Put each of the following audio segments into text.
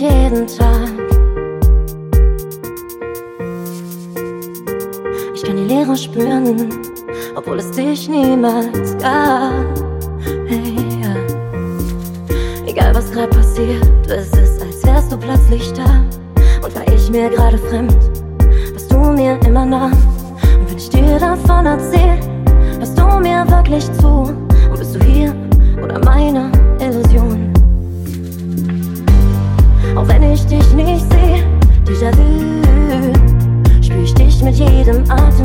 jeden Tag. Ich kann die Leere spüren, obwohl es dich niemals gab. Hey, ja. Egal was grad passiert, es ist, als wärst du plötzlich da. Und war ich mir gerade fremd, warst du mir immer nah. Und wenn ich dir davon erzähl, hörst du mir wirklich zu. Und bist du hier oder meine dich nicht sehe, Déjà-vu, spür ich dich mit jedem Atemzug.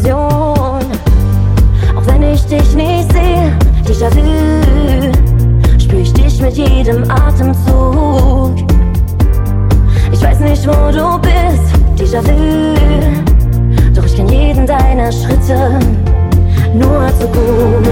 Illusion? Auch wenn ich dich nicht sehe, Déjà-vu, spür ich dich mit jedem Atemzug. Ich weiß nicht, wo du bist, Déjà-vu, doch ich kenn jeden deiner Schritte nur zu gut.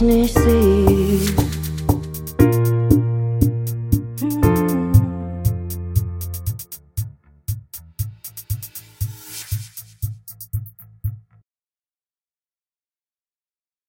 Menschen ich sehe.